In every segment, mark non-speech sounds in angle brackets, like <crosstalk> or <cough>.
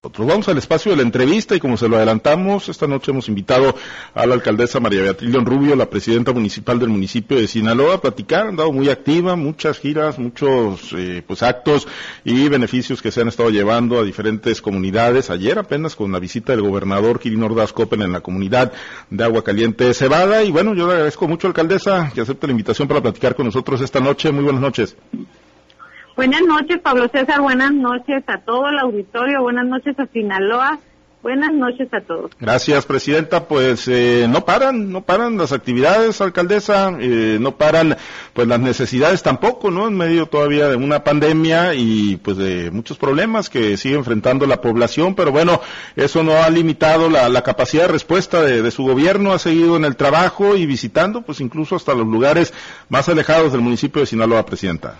Vamos al espacio de la entrevista y como se lo adelantamos, esta noche hemos invitado a la alcaldesa María Beatriz León Rubio, la presidenta municipal del municipio de Sinaloa, a platicar, han dado muy activa, muchas giras, muchos eh, pues actos y beneficios que se han estado llevando a diferentes comunidades. Ayer apenas con la visita del gobernador Kirin Ordaz Copen en la comunidad de Agua Caliente Cebada y bueno, yo le agradezco mucho alcaldesa que acepte la invitación para platicar con nosotros esta noche. Muy buenas noches. Buenas noches, Pablo César. Buenas noches a todo el auditorio. Buenas noches a Sinaloa. Buenas noches a todos. Gracias, presidenta. Pues eh, no paran, no paran las actividades, alcaldesa, eh, no paran pues las necesidades tampoco, ¿no? En medio todavía de una pandemia y pues de muchos problemas que sigue enfrentando la población, pero bueno, eso no ha limitado la, capacidad de respuesta de, de, su gobierno, ha seguido en el trabajo y visitando pues incluso hasta los lugares más alejados del municipio de Sinaloa, presidenta.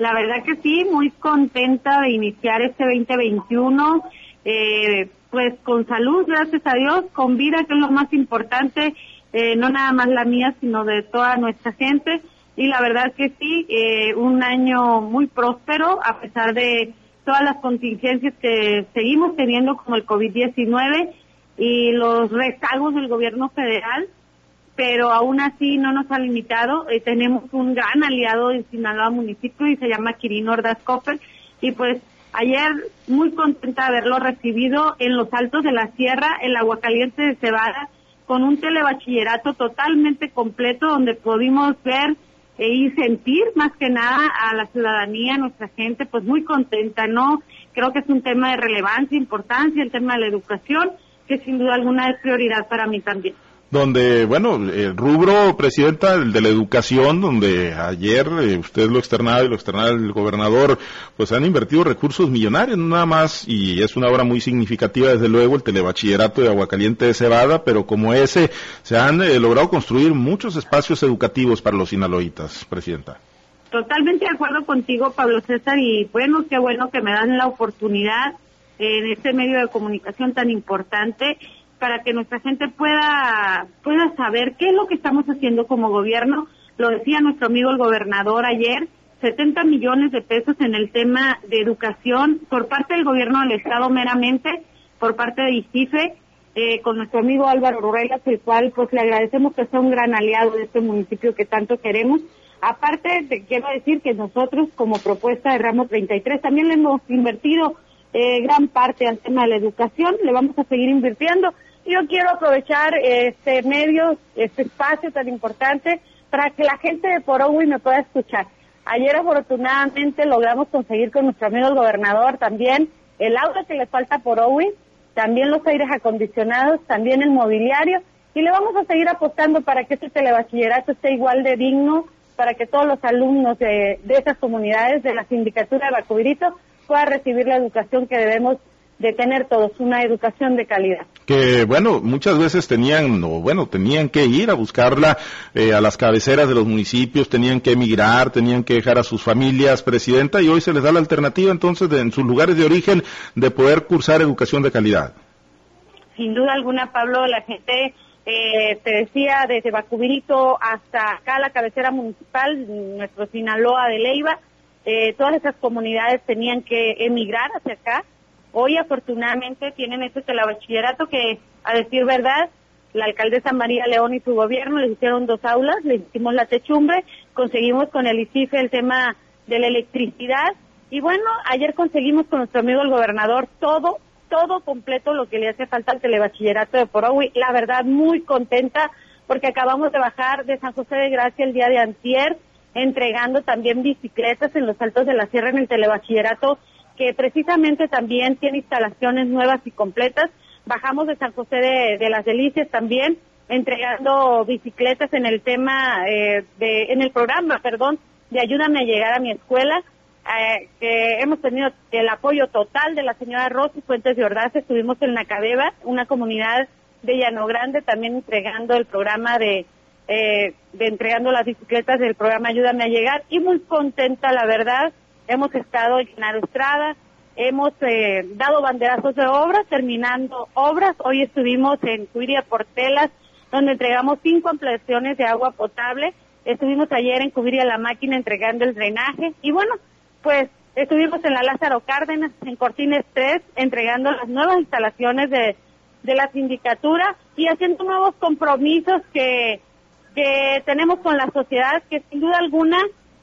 La verdad que sí, muy contenta de iniciar este 2021, eh, pues con salud, gracias a Dios, con vida, que es lo más importante, eh, no nada más la mía, sino de toda nuestra gente. Y la verdad que sí, eh, un año muy próspero, a pesar de todas las contingencias que seguimos teniendo, como el COVID-19 y los rezagos del gobierno federal pero aún así no nos ha limitado. Eh, tenemos un gran aliado en Sinaloa municipio y se llama Quirino Ordaz Copper y pues ayer muy contenta de haberlo recibido en los altos de la sierra, el Aguacaliente de Cebada, con un telebachillerato totalmente completo donde pudimos ver e y sentir más que nada a la ciudadanía, a nuestra gente, pues muy contenta, ¿no? Creo que es un tema de relevancia, importancia, el tema de la educación, que sin duda alguna es prioridad para mí también donde, bueno, el rubro, Presidenta, el de la educación, donde ayer eh, usted lo externaba y lo externaba el gobernador, pues han invertido recursos millonarios, nada más, y es una obra muy significativa, desde luego, el telebachillerato de Aguacaliente de Cebada, pero como ese, se han eh, logrado construir muchos espacios educativos para los sinaloitas, Presidenta. Totalmente de acuerdo contigo, Pablo César, y bueno, qué bueno que me dan la oportunidad en este medio de comunicación tan importante para que nuestra gente pueda, pueda saber qué es lo que estamos haciendo como gobierno. Lo decía nuestro amigo el gobernador ayer, 70 millones de pesos en el tema de educación por parte del gobierno del Estado meramente, por parte de ICIFE, eh, con nuestro amigo Álvaro Ruelas, el cual pues le agradecemos que sea un gran aliado de este municipio que tanto queremos. Aparte, te quiero decir que nosotros como propuesta de Ramo 33 también le hemos invertido eh, gran parte al tema de la educación, le vamos a seguir invirtiendo yo quiero aprovechar este medio, este espacio tan importante para que la gente de Porowi me pueda escuchar. Ayer afortunadamente logramos conseguir con nuestro amigo el gobernador también el auto que le falta a Porowi, también los aires acondicionados, también el mobiliario y le vamos a seguir apostando para que este telebachillerato esté igual de digno, para que todos los alumnos de, de esas comunidades de la sindicatura de Bacubirito puedan recibir la educación que debemos de tener todos una educación de calidad. Que bueno, muchas veces tenían, o bueno, tenían que ir a buscarla eh, a las cabeceras de los municipios, tenían que emigrar, tenían que dejar a sus familias, presidenta, y hoy se les da la alternativa entonces de, en sus lugares de origen de poder cursar educación de calidad. Sin duda alguna, Pablo, la gente eh, te decía desde Bacubirito hasta acá la cabecera municipal, nuestro Sinaloa de Leiva, eh, todas esas comunidades tenían que emigrar hacia acá Hoy afortunadamente tienen este telebachillerato que, a decir verdad, la alcaldesa María León y su gobierno les hicieron dos aulas, les hicimos la techumbre, conseguimos con el ICIFE el tema de la electricidad y bueno, ayer conseguimos con nuestro amigo el gobernador todo, todo completo lo que le hace falta al telebachillerato de Porowi. La verdad, muy contenta porque acabamos de bajar de San José de Gracia el día de antier, entregando también bicicletas en los altos de la sierra en el telebachillerato que precisamente también tiene instalaciones nuevas y completas. Bajamos de San José de, las Delicias también, entregando bicicletas en el tema, eh, de, en el programa, perdón, de Ayúdame a llegar a mi escuela, eh, que hemos tenido el apoyo total de la señora Rosy Fuentes de Ordaz, estuvimos en Nacadeva, una comunidad de Llano Grande, también entregando el programa de, eh, de entregando las bicicletas del programa Ayúdame a llegar, y muy contenta, la verdad, hemos estado en Genaro Estrada, hemos eh, dado banderazos de obras, terminando obras. Hoy estuvimos en Cuiria Portelas, donde entregamos cinco ampliaciones de agua potable. Estuvimos ayer en Cuiria La Máquina entregando el drenaje. Y bueno, pues Estuvimos en la Lázaro Cárdenas, en Cortines 3, entregando las nuevas instalaciones de, de la sindicatura y haciendo nuevos compromisos que, que tenemos con la sociedad, que sin duda alguna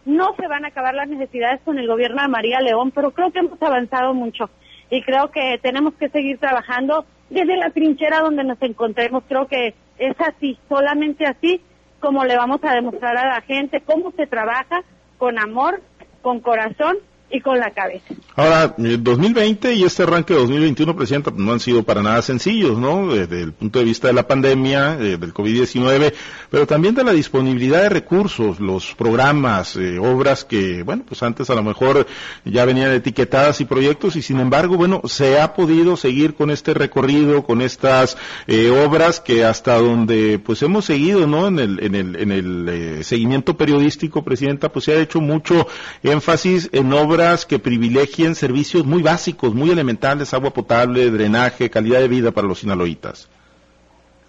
no se van a acabar las necesidades con el gobierno de María León, pero creo que hemos avanzado mucho y creo que tenemos que seguir trabajando desde la trinchera donde nos encontremos. Creo que es así, solamente así como le vamos a demostrar a la gente cómo se trabaja con amor, con corazón y con la cabeza. Ahora, 2020 y este arranque de 2021, Presidenta, no han sido para nada sencillos, ¿no? Desde el punto de vista de la pandemia, eh, del COVID-19, pero también de la disponibilidad de recursos, los programas, eh, obras que, bueno, pues antes a lo mejor ya venían etiquetadas y proyectos y sin embargo, bueno, se ha podido seguir con este recorrido, con estas eh, obras que hasta donde pues hemos seguido, ¿no? En el, en el, en el seguimiento periodístico, Presidenta, pues se ha hecho mucho énfasis en obras que privilegien servicios muy básicos, muy elementales, agua potable, drenaje, calidad de vida para los sinaloitas.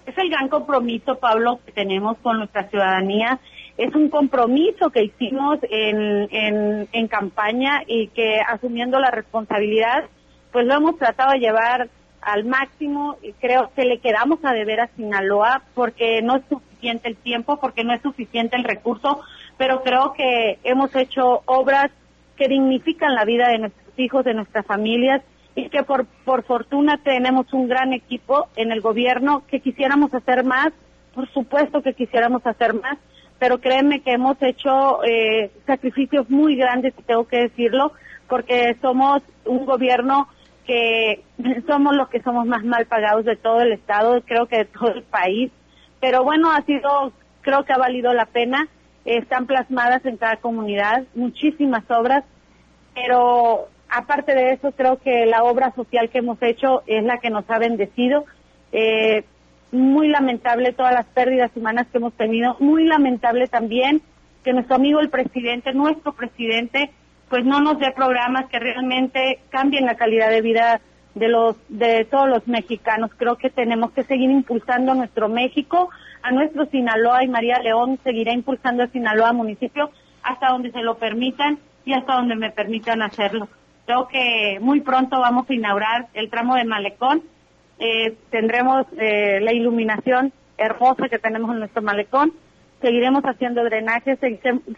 Es el gran compromiso, Pablo, que tenemos con nuestra ciudadanía. Es un compromiso que hicimos en, en, en campaña y que asumiendo la responsabilidad, pues lo hemos tratado de llevar al máximo y creo que le quedamos a deber a Sinaloa porque no es suficiente el tiempo, porque no es suficiente el recurso, pero creo que hemos hecho obras que dignifican la vida de nuestros hijos, de nuestras familias y que por, por fortuna tenemos un gran equipo en el gobierno que quisiéramos hacer más, por supuesto que quisiéramos hacer más, pero créeme que hemos hecho eh, sacrificios muy grandes, y tengo que decirlo, porque somos un gobierno que <laughs> somos los que somos más mal pagados de todo el Estado, creo que de todo el país, pero bueno, ha sido, creo que ha valido la pena están plasmadas en cada comunidad, muchísimas obras, pero aparte de eso creo que la obra social que hemos hecho es la que nos ha bendecido. Eh, muy lamentable todas las pérdidas humanas que hemos tenido, muy lamentable también que nuestro amigo el presidente, nuestro presidente, pues no nos dé programas que realmente cambien la calidad de vida de los de todos los mexicanos. Creo que tenemos que seguir impulsando nuestro México, a nuestro Sinaloa y María León seguirá impulsando a Sinaloa municipio hasta donde se lo permitan y hasta donde me permitan hacerlo. Creo que muy pronto vamos a inaugurar el tramo de Malecón. Eh, tendremos eh, la iluminación hermosa que tenemos en nuestro malecón. Seguiremos haciendo drenaje,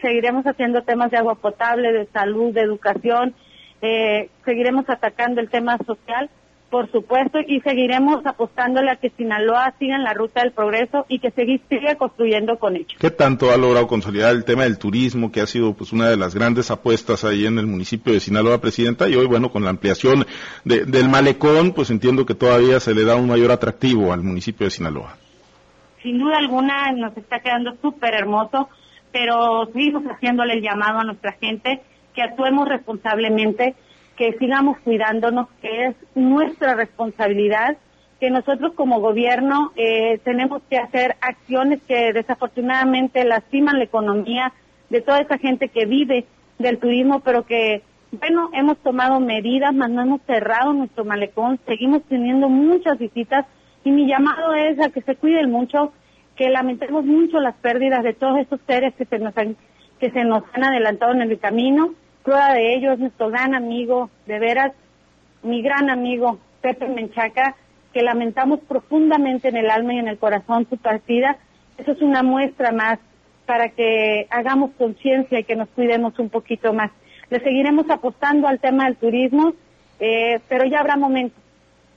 seguiremos haciendo temas de agua potable, de salud, de educación. Eh, seguiremos atacando el tema social por supuesto, y seguiremos apostándole a que Sinaloa siga en la ruta del progreso y que siga construyendo con ellos. ¿Qué tanto ha logrado consolidar el tema del turismo, que ha sido pues una de las grandes apuestas ahí en el municipio de Sinaloa, Presidenta? Y hoy, bueno, con la ampliación del malecón, pues entiendo que todavía se le da un mayor atractivo al municipio de Sinaloa. Sin duda alguna nos está quedando súper hermoso, pero seguimos haciéndole el llamado a nuestra gente que actuemos responsablemente que sigamos cuidándonos, que es nuestra responsabilidad, que nosotros como gobierno eh, tenemos que hacer acciones que desafortunadamente lastiman la economía de toda esa gente que vive del turismo, pero que, bueno, hemos tomado medidas, mas no hemos cerrado nuestro malecón, seguimos teniendo muchas visitas y mi llamado es a que se cuiden mucho, que lamentemos mucho las pérdidas de todos esos seres que se nos han, que se nos han adelantado en el camino Prueba de ello es nuestro gran amigo, de veras, mi gran amigo Pepe Menchaca, que lamentamos profundamente en el alma y en el corazón su partida. Eso es una muestra más para que hagamos conciencia y que nos cuidemos un poquito más. Le seguiremos apostando al tema del turismo, eh, pero ya habrá momentos.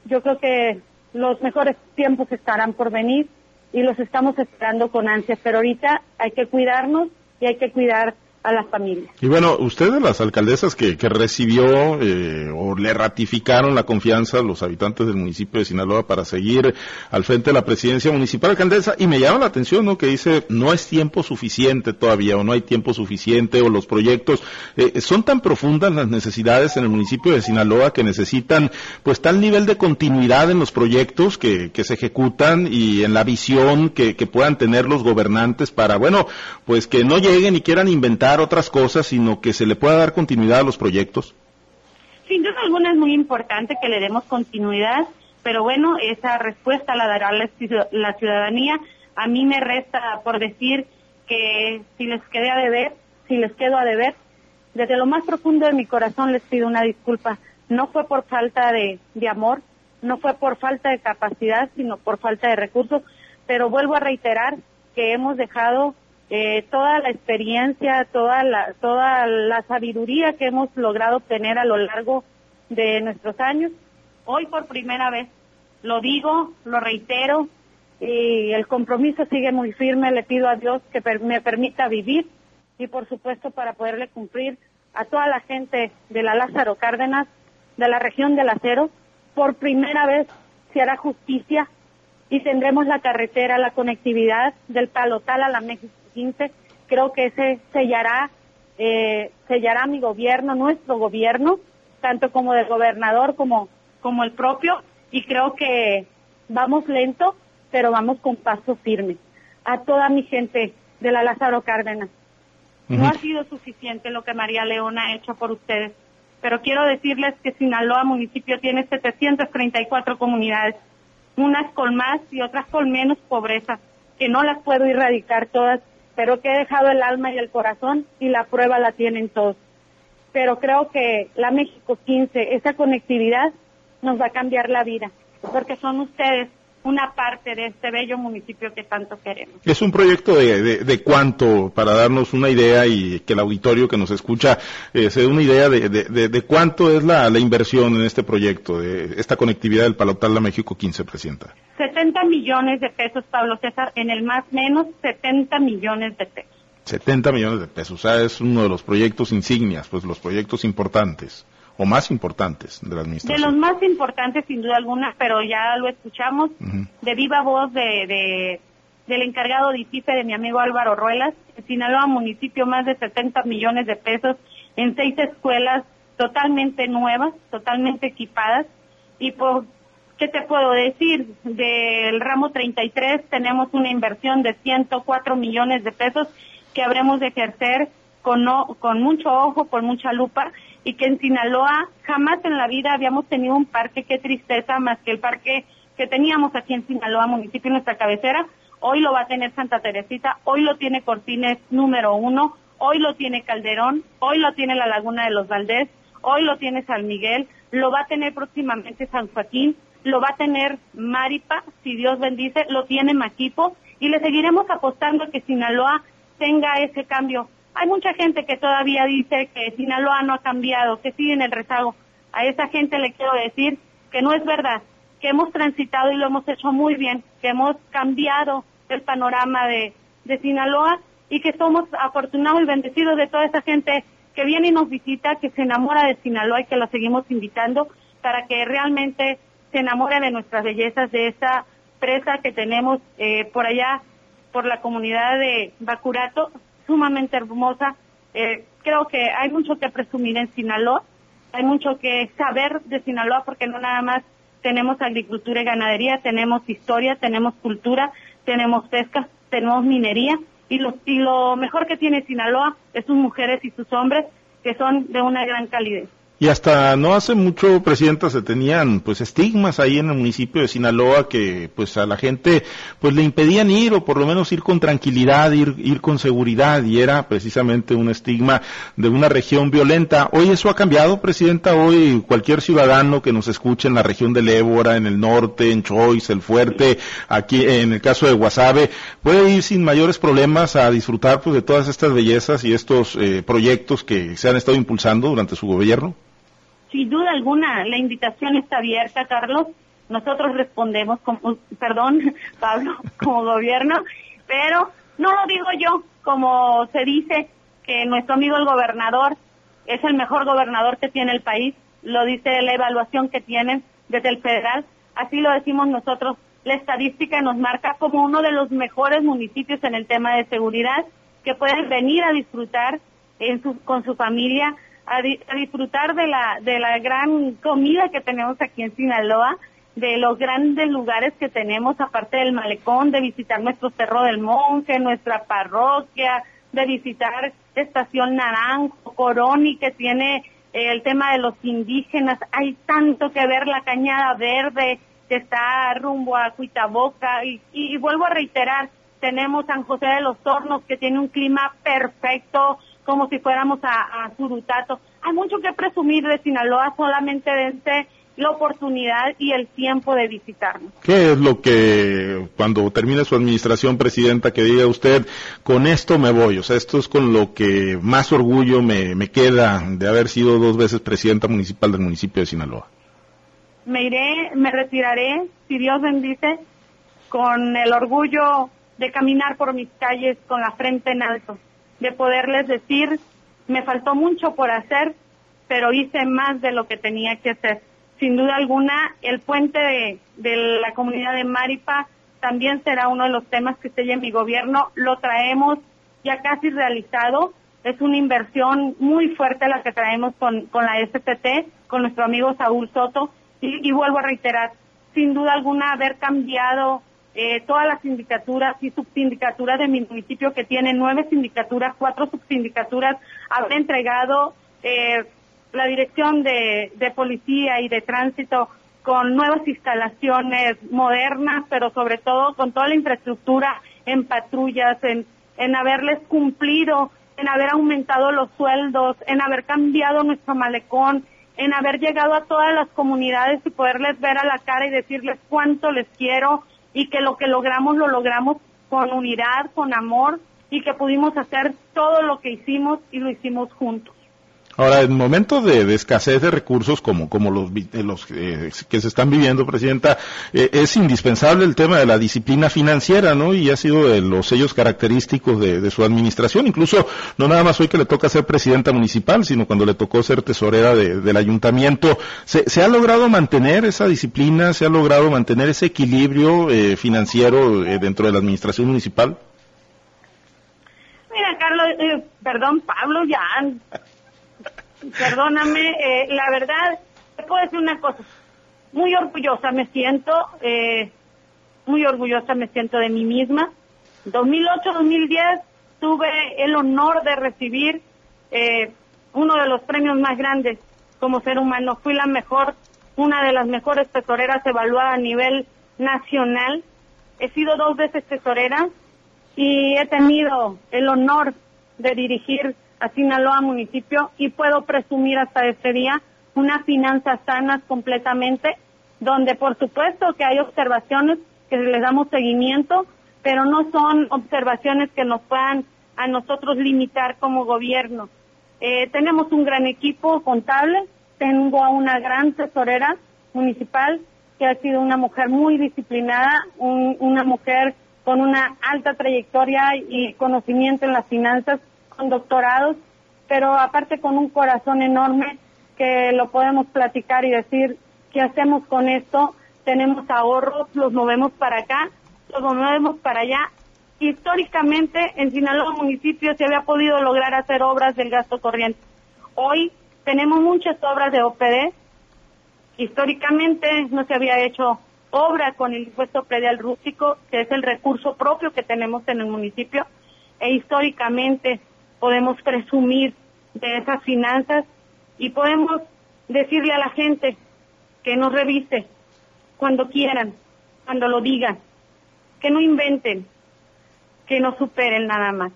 Yo creo que los mejores tiempos estarán por venir y los estamos esperando con ansias, pero ahorita hay que cuidarnos y hay que cuidar a las familias. Y bueno, ustedes, las alcaldesas que, que recibió eh, o le ratificaron la confianza a los habitantes del municipio de Sinaloa para seguir al frente de la presidencia municipal, alcaldesa, y me llama la atención, ¿no? Que dice, no es tiempo suficiente todavía, o no hay tiempo suficiente, o los proyectos, eh, son tan profundas las necesidades en el municipio de Sinaloa que necesitan, pues, tal nivel de continuidad en los proyectos que, que se ejecutan y en la visión que, que puedan tener los gobernantes para, bueno, pues que no lleguen y quieran inventar otras cosas, sino que se le pueda dar continuidad a los proyectos? Sin duda alguna es muy importante que le demos continuidad, pero bueno, esa respuesta la dará la ciudadanía. A mí me resta por decir que si les quedé a deber, si les quedo a deber, desde lo más profundo de mi corazón les pido una disculpa. No fue por falta de, de amor, no fue por falta de capacidad, sino por falta de recursos, pero vuelvo a reiterar que hemos dejado eh, toda la experiencia, toda la, toda la sabiduría que hemos logrado obtener a lo largo de nuestros años. Hoy por primera vez lo digo, lo reitero, y el compromiso sigue muy firme. Le pido a Dios que me permita vivir y, por supuesto, para poderle cumplir a toda la gente de la Lázaro Cárdenas, de la región del acero, por primera vez se hará justicia y tendremos la carretera, la conectividad del Palotal a la México 15. Creo que ese sellará, eh, sellará mi gobierno, nuestro gobierno, tanto como del gobernador como, como el propio, y creo que vamos lento, pero vamos con paso firme. A toda mi gente de la Lázaro Cárdenas. No ha sido suficiente lo que María Leona ha hecho por ustedes, pero quiero decirles que Sinaloa municipio tiene 734 comunidades, unas con más y otras con menos pobreza, que no las puedo erradicar todas, pero que he dejado el alma y el corazón y la prueba la tienen todos. Pero creo que la México 15, esa conectividad nos va a cambiar la vida, porque son ustedes una parte de este bello municipio que tanto queremos. Es un proyecto de, de, cuánto, para darnos una idea y que el auditorio que nos escucha eh, se dé una idea de, de cuánto es la, la, inversión en este proyecto, de esta conectividad del Palotal a México 15, Presidenta. 70 millones de pesos, Pablo César, en el más menos 70 millones de pesos. 70 millones de pesos, o sea, es uno de los proyectos insignias, pues los proyectos importantes o más importantes de la administración? De los más importantes, sin duda alguna, pero ya lo escuchamos de viva voz de, del encargado de ICIFE, de mi amigo Álvaro Ruelas. En Sinaloa municipio, más de 70 millones de pesos en seis escuelas totalmente nuevas, totalmente equipadas. Y por, ¿qué te puedo decir? Del ramo 33 tenemos una inversión de 104 millones de pesos que habremos de ejercer con, con mucho ojo, con mucha lupa y que en Sinaloa jamás en la vida habíamos tenido un parque, qué tristeza, más que el parque que teníamos aquí en Sinaloa, municipio, nuestra cabecera. Hoy lo va a tener Santa Teresita, hoy lo tiene Cortines número uno, hoy lo tiene Calderón, hoy lo tiene la Laguna de los Valdés, hoy lo tiene San Miguel, lo va a tener próximamente San Joaquín, lo va a tener Maripa, si Dios bendice, lo tiene Maquipo, y le seguiremos apostando que Sinaloa tenga ese cambio hay mucha gente que todavía dice que Sinaloa no ha cambiado, que sigue en el rezago. A esa gente le quiero decir que no es verdad, que hemos transitado y lo hemos hecho muy bien, que hemos cambiado el panorama de, Sinaloa y que somos afortunados y bendecidos de toda esa gente que viene y nos visita, que se enamora de Sinaloa y que la seguimos invitando para que realmente se enamore de nuestras bellezas, de esa presa que tenemos eh, por allá, por la comunidad de Bacurato, sumamente hermosa. Eh, creo que hay mucho que presumir en Sinaloa, hay mucho que saber de Sinaloa porque no nada más tenemos agricultura y ganadería, tenemos historia, tenemos cultura, tenemos pesca, tenemos minería y lo, y lo mejor que tiene Sinaloa es sus mujeres y sus hombres que son de una gran calidez. Y hasta no hace mucho, Presidenta, se tenían pues estigmas ahí en el municipio de Sinaloa que pues a la gente pues le impedían ir o por lo menos ir con tranquilidad, ir, ir con seguridad y era precisamente un estigma de una región violenta. Hoy eso ha cambiado, Presidenta. Hoy cualquier ciudadano que nos escuche en la región del Ébora, en el norte, en Choice, el Fuerte, aquí en el caso de Guasave, puede ir sin mayores problemas a disfrutar pues de todas estas bellezas y estos eh, proyectos que se han estado impulsando durante su gobierno. Sin duda alguna, la invitación está abierta, Carlos. Nosotros respondemos, como, perdón, <laughs> Pablo, como gobierno, pero no lo digo yo, como se dice que nuestro amigo el gobernador es el mejor gobernador que tiene el país, lo dice la evaluación que tienen desde el federal, así lo decimos nosotros. La estadística nos marca como uno de los mejores municipios en el tema de seguridad que pueden venir a disfrutar en su, con su familia a, disfrutar de la, de la gran comida que tenemos aquí en Sinaloa, de los grandes lugares que tenemos, aparte del malecón, de visitar nuestro Cerro del Monje, nuestra parroquia, de visitar Estación Naranjo, Coroni, que tiene eh, el tema de los indígenas. Hay tanto que ver, la Cañada Verde, que está rumbo a Cuitaboca, y, y vuelvo a reiterar, tenemos San José de los Hornos, que tiene un clima perfecto, como si fuéramos a, a Surutato. Hay mucho que presumir de Sinaloa, solamente dense la oportunidad y el tiempo de visitarnos. ¿Qué es lo que cuando termine su administración, presidenta, que diga usted, con esto me voy? O sea, esto es con lo que más orgullo me, me queda de haber sido dos veces presidenta municipal del municipio de Sinaloa. Me iré, me retiraré, si Dios bendice, con el orgullo de caminar por mis calles con la frente en alto, de poderles decir, me faltó mucho por hacer, pero hice más de lo que tenía que hacer sin duda alguna, el puente de, la comunidad de Maripa también será uno de los temas que esté en mi gobierno. Lo traemos ya casi realizado. Es una inversión muy fuerte la que traemos con, la STT, con nuestro amigo Saúl Soto. Y, vuelvo a reiterar, sin duda alguna, haber cambiado eh, todas las sindicaturas y subsindicaturas de mi municipio, que tiene nueve sindicaturas, cuatro subsindicaturas, haber entregado eh, la dirección de, policía y de tránsito con nuevas instalaciones modernas, pero sobre todo con toda la infraestructura en patrullas, en, en haberles cumplido, en haber aumentado los sueldos, en haber cambiado nuestro malecón, en haber llegado a todas las comunidades y poderles ver a la cara y decirles cuánto les quiero y que lo que logramos lo logramos con unidad, con amor y que pudimos hacer todo lo que hicimos y lo hicimos juntos. Ahora, en momentos de, escasez de recursos como, como los, los eh, que se están viviendo, Presidenta, eh, es indispensable el tema de la disciplina financiera, ¿no? Y ha sido de los sellos característicos de, su administración. Incluso, no nada más hoy que le toca ser Presidenta Municipal, sino cuando le tocó ser tesorera del Ayuntamiento. ¿Se, ¿Se, ha logrado mantener esa disciplina? ¿Se ha logrado mantener ese equilibrio eh, financiero dentro de la Administración Municipal? Mira, Carlos, perdón, Pablo, ya perdóname, eh, la verdad, te puedo decir una cosa, muy orgullosa me siento, eh, muy orgullosa me siento de mí misma. 2008-2010 tuve el honor de recibir eh, uno de los premios más grandes como ser humano. Fui la mejor, una de las mejores tesoreras evaluada a nivel nacional. He sido dos veces tesorera y he tenido el honor de dirigir a Sinaloa municipio y puedo presumir hasta este día unas finanzas sanas completamente, donde por supuesto que hay observaciones que les damos seguimiento, pero no son observaciones que nos puedan a nosotros limitar como gobierno. Eh, tenemos un gran equipo contable, tengo a una gran tesorera municipal que ha sido una mujer muy disciplinada, una mujer con una alta trayectoria y conocimiento en las finanzas con doctorados, pero aparte con un corazón enorme que lo podemos platicar y decir qué hacemos con esto. Tenemos ahorros, los movemos para acá, los movemos para allá. Históricamente en Sinaloa municipio se había podido lograr hacer obras del gasto corriente. Hoy tenemos muchas obras de OPD. Históricamente no se había hecho obra con el impuesto predial rústico, que es el recurso propio que tenemos en el municipio, e históricamente podemos presumir de esas finanzas y podemos decirle a la gente que nos revise cuando quieran, cuando lo digan, que no inventen, que no superen nada más.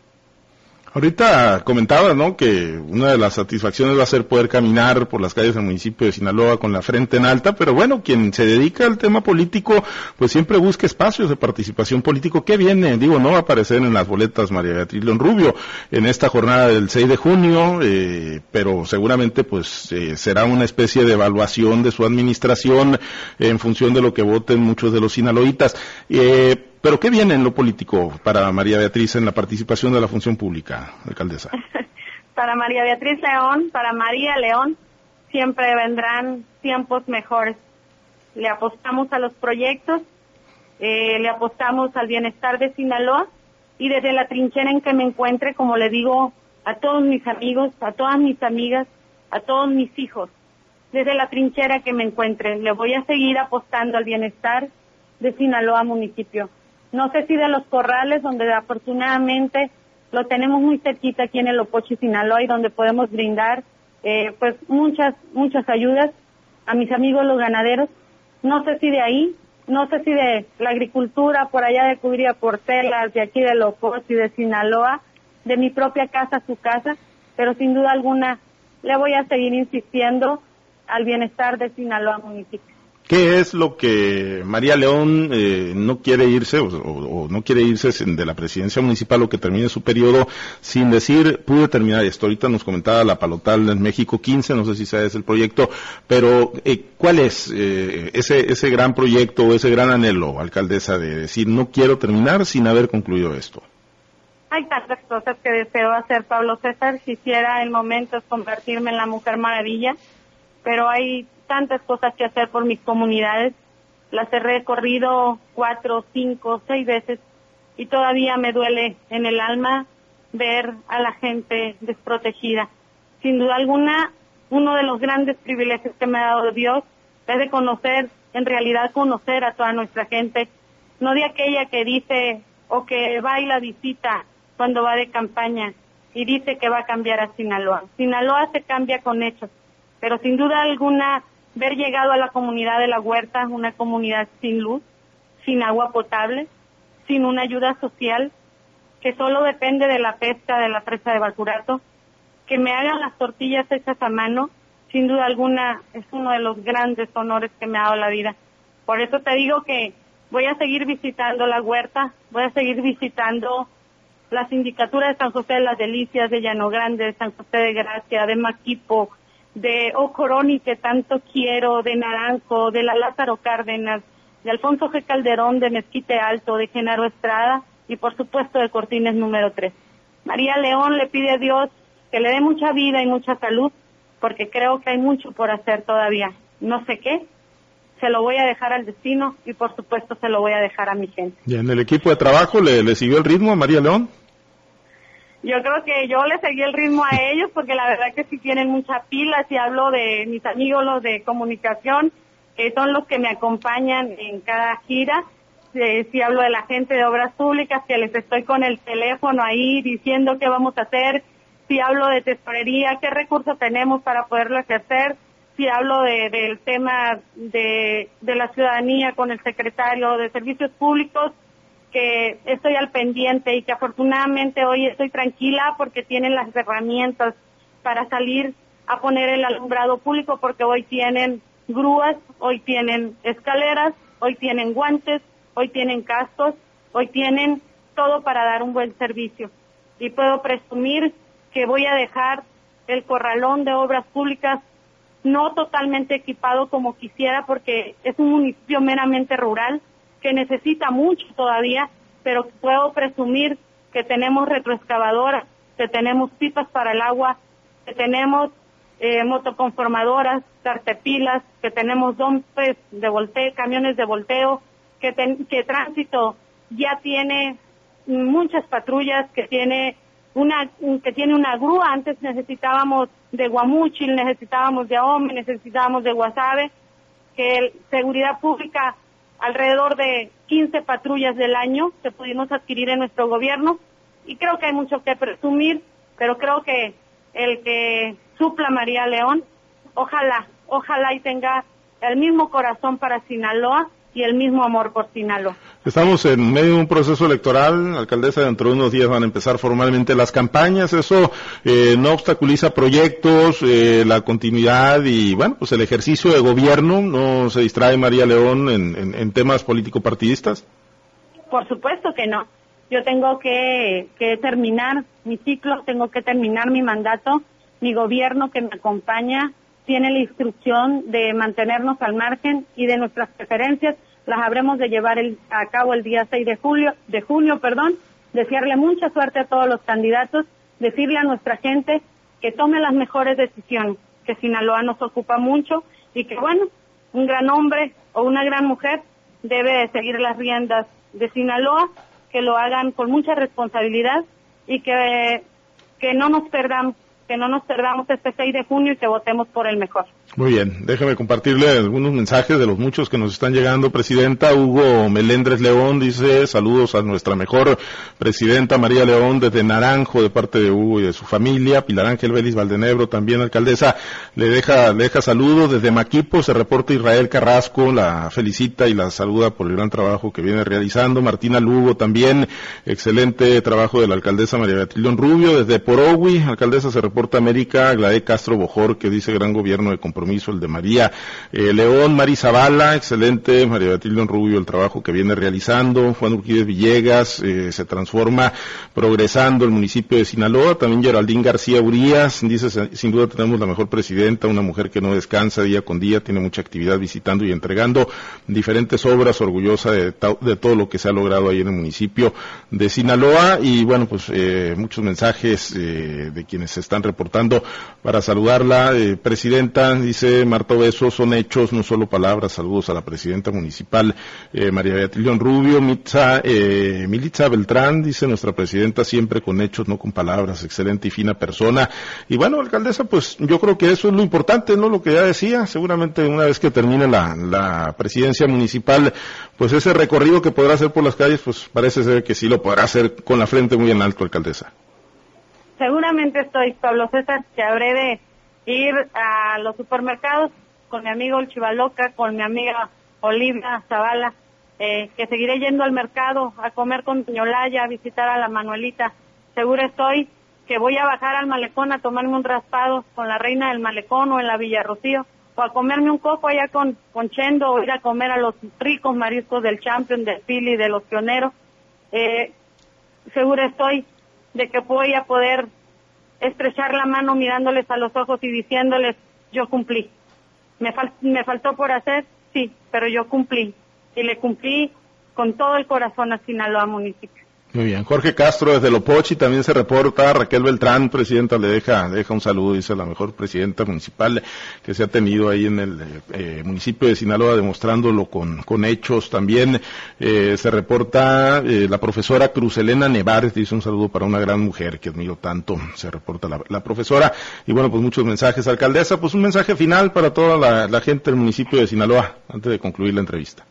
Ahorita comentaba, ¿no? Que una de las satisfacciones va a ser poder caminar por las calles del municipio de Sinaloa con la frente en alta, pero bueno, quien se dedica al tema político, pues siempre busca espacios de participación político. ¿Qué viene? Digo, no va a aparecer en las boletas María Beatriz León Rubio en esta jornada del 6 de junio, eh, pero seguramente pues eh, será una especie de evaluación de su administración en función de lo que voten muchos de los sinaloitas. Eh, pero ¿qué viene en lo político para María Beatriz en la participación de la función pública, alcaldesa? <laughs> para María Beatriz León, para María León, siempre vendrán tiempos mejores. Le apostamos a los proyectos, eh, le apostamos al bienestar de Sinaloa y desde la trinchera en que me encuentre, como le digo a todos mis amigos, a todas mis amigas, a todos mis hijos, desde la trinchera que me encuentre, le voy a seguir apostando al bienestar de Sinaloa municipio no sé si de los corrales, donde afortunadamente lo tenemos muy cerquita aquí en el Opochi, Sinaloa, y donde podemos brindar eh, pues muchas, muchas ayudas a mis amigos los ganaderos. No sé si de ahí, no sé si de la agricultura por allá de Cubría Portelas, de aquí de Opochi, de Sinaloa, de mi propia casa a su casa, pero sin duda alguna le voy a seguir insistiendo al bienestar de Sinaloa municipio. ¿Qué es lo que María León eh, no quiere irse o, no quiere irse de la presidencia municipal o que termine su periodo sin decir, pude terminar esto? Ahorita nos comentaba la Palotal en México 15, no sé si sabes el proyecto, pero eh, ¿cuál es eh, ese, ese gran proyecto o ese gran anhelo, alcaldesa, de decir, no quiero terminar sin haber concluido esto? Hay tantas cosas que deseo hacer, Pablo César. Quisiera en momentos convertirme en la mujer maravilla, pero hay tantas cosas que hacer por mis comunidades. Las he recorrido cuatro, cinco, seis veces y todavía me duele en el alma ver a la gente desprotegida. Sin duda alguna, uno de los grandes privilegios que me ha dado Dios es de conocer, en realidad conocer a toda nuestra gente, no de aquella que dice o que va y la visita cuando va de campaña y dice que va a cambiar a Sinaloa. Sinaloa se cambia con hechos, pero sin duda alguna ver llegado a la comunidad de la huerta, una comunidad sin luz, sin agua potable, sin una ayuda social, que solo depende de la pesca de la presa de Bacurato, que me hagan las tortillas hechas a mano, sin duda alguna es uno de los grandes honores que me ha dado la vida. Por eso te digo que voy a seguir visitando la huerta, voy a seguir visitando la sindicatura de San José de las Delicias, de Llano Grande, de San José de Gracia, de Maquipo, de Ocoroni, que tanto quiero, de Naranjo, de la Lázaro Cárdenas, de Alfonso G. Calderón, de Mezquite Alto, de Genaro Estrada y por supuesto de Cortines número 3. María León le pide a Dios que le dé mucha vida y mucha salud, porque creo que hay mucho por hacer todavía. No sé qué, se lo voy a dejar al destino y por supuesto se lo voy a dejar a mi gente. ¿Y en el equipo de trabajo le, le siguió el ritmo a María León? Yo creo que yo le seguí el ritmo a ellos porque la verdad que sí tienen mucha pila, si hablo de mis amigos los de comunicación, que son los que me acompañan en cada gira, si hablo de la gente de obras públicas, que les estoy con el teléfono ahí diciendo qué vamos a hacer, si hablo de tesorería, qué recursos tenemos para poderlo ejercer, si hablo de, del tema de, de la ciudadanía con el secretario de Servicios Públicos, que estoy al pendiente y que afortunadamente hoy estoy tranquila porque tienen las herramientas para salir a poner el alumbrado público porque hoy tienen grúas, hoy tienen escaleras, hoy tienen guantes, hoy tienen cascos, hoy tienen todo para dar un buen servicio. Y puedo presumir que voy a dejar el corralón de obras públicas no totalmente equipado como quisiera porque es un municipio meramente rural, que necesita mucho todavía, pero puedo presumir que tenemos retroexcavadoras, que tenemos pipas para el agua, que tenemos eh, motoconformadoras, cartepilas, que tenemos dompes de volteo, camiones de volteo, que, que tránsito ya tiene muchas patrullas, que tiene una que tiene una grúa, antes necesitábamos de Guamuchil, necesitábamos de Ahome, necesitábamos de Guasave, que seguridad pública alrededor de 15 patrullas del año que pudimos adquirir en nuestro gobierno y creo que hay mucho que presumir, pero creo que el que supla María León, ojalá, ojalá y tenga el mismo corazón para Sinaloa y el mismo amor por Sinaloa. Estamos en medio de un proceso electoral, alcaldesa, dentro de unos días van a empezar formalmente las campañas, eso eh, no obstaculiza proyectos, eh, la continuidad y, bueno, pues el ejercicio de gobierno, ¿no se distrae María León en, temas político-partidistas? Por supuesto que no. Yo tengo que terminar mi ciclo, tengo que terminar mi mandato, mi gobierno que me acompaña tiene la instrucción de mantenernos al margen y de nuestras preferencias las habremos de llevar a cabo el día 6 de julio, de junio, perdón, desearle mucha suerte a todos los candidatos, decirle a nuestra gente que tome las mejores decisiones, que Sinaloa nos ocupa mucho y que bueno, un gran hombre o una gran mujer debe seguir las riendas de Sinaloa, que lo hagan con mucha responsabilidad y que, que no nos perdamos, que no nos perdamos este 6 de junio y que votemos por el mejor. Muy bien, déjeme compartirle algunos mensajes de los muchos que nos están llegando. Presidenta Hugo Melendres León dice saludos a nuestra mejor presidenta María León desde Naranjo de parte de Hugo y de su familia. Pilar Ángel Vélez Valdenebro también alcaldesa le deja, le deja saludos desde Maquipo. Se reporta Israel Carrasco, la felicita y la saluda por el gran trabajo que viene realizando. Martina Lugo también, excelente trabajo de la alcaldesa María Beatriz Rubio. Desde Porogui, alcaldesa se reporta América Glade Castro Bojor que dice gran gobierno de compromiso el de María eh, León, Mari Zavala, excelente, María Batilde Rubio, el trabajo que viene realizando, Juan Urquídez Villegas, eh, se transforma progresando el municipio de Sinaloa, también Geraldín García Urias, dice, sin duda tenemos la mejor presidenta, una mujer que no descansa día con día, tiene mucha actividad visitando y entregando diferentes obras, orgullosa de, todo lo que se ha logrado ahí en el municipio de Sinaloa y bueno, pues eh, muchos mensajes de quienes se están reportando para saludarla, presidenta, dice Marta Beso, son hechos, no solo palabras. Saludos a la presidenta municipal, eh, María Beatriz Rubio. Mitza, eh, Militza Beltrán, dice nuestra presidenta, siempre con hechos, no con palabras. Excelente y fina persona. Y bueno, alcaldesa, pues yo creo que eso es lo importante, ¿no? Lo que ya decía. Seguramente una vez que termine la, la presidencia municipal, pues ese recorrido que podrá hacer por las calles, pues parece ser que sí lo podrá hacer con la frente muy en alto, alcaldesa. Seguramente estoy, Pablo César, que habré de ir a los supermercados con mi amigo El Chivaloca, con mi amiga Olivia Zavala, eh, que seguiré yendo al mercado a comer con Ñolaya, a visitar a la Manuelita. Seguro estoy que voy a bajar al malecón a tomarme un raspado con la reina del malecón o en la Villa Rocío, o a comerme un coco allá con, con Chendo, o ir a comer a los ricos mariscos del Champion, del Philly, de los pioneros. Eh, seguro estoy de que voy a poder estrechar la mano mirándoles a los ojos y diciéndoles, yo cumplí. Me, me faltó por hacer, sí, pero yo cumplí. Y le cumplí con todo el corazón a Sinaloa municipio. Muy bien. Jorge Castro desde Lopochi también se reporta. Raquel Beltrán, presidenta, le deja, deja un saludo. Dice la mejor presidenta municipal que se ha tenido ahí en el eh, municipio de Sinaloa, demostrándolo con, con hechos. También eh, se reporta eh, la profesora Cruz Elena Nevares. Dice un saludo para una gran mujer que admiro tanto. Se reporta la, profesora. Y bueno, pues muchos mensajes. Alcaldesa, pues un mensaje final para toda la gente del municipio de Sinaloa antes de concluir la entrevista.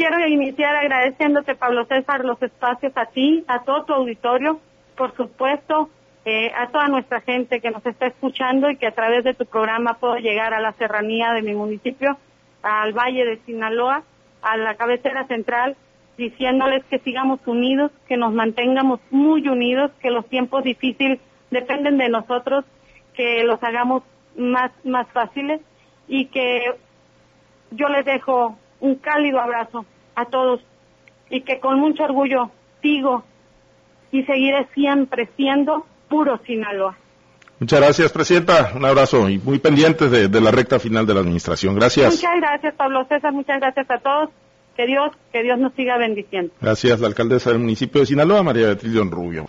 Quiero iniciar agradeciéndote, Pablo César, los espacios a ti, a todo tu auditorio, por supuesto, eh, a toda nuestra gente que nos está escuchando y que a través de tu programa puedo llegar a la serranía de mi municipio, al Valle de Sinaloa, a la cabecera central, diciéndoles que sigamos unidos, que nos mantengamos muy unidos, que los tiempos difíciles dependen de nosotros, que los hagamos más, más fáciles y que yo les dejo un cálido abrazo a todos y que con mucho orgullo sigo y seguiré siempre siendo puro Sinaloa. Muchas gracias, Presidenta. Un abrazo y muy pendientes de, la recta final de la Administración. Gracias. Muchas gracias, Pablo César. Muchas gracias a todos. Que Dios, que Dios nos siga bendiciendo. Gracias, la alcaldesa del municipio de Sinaloa, María Beatriz Rubio.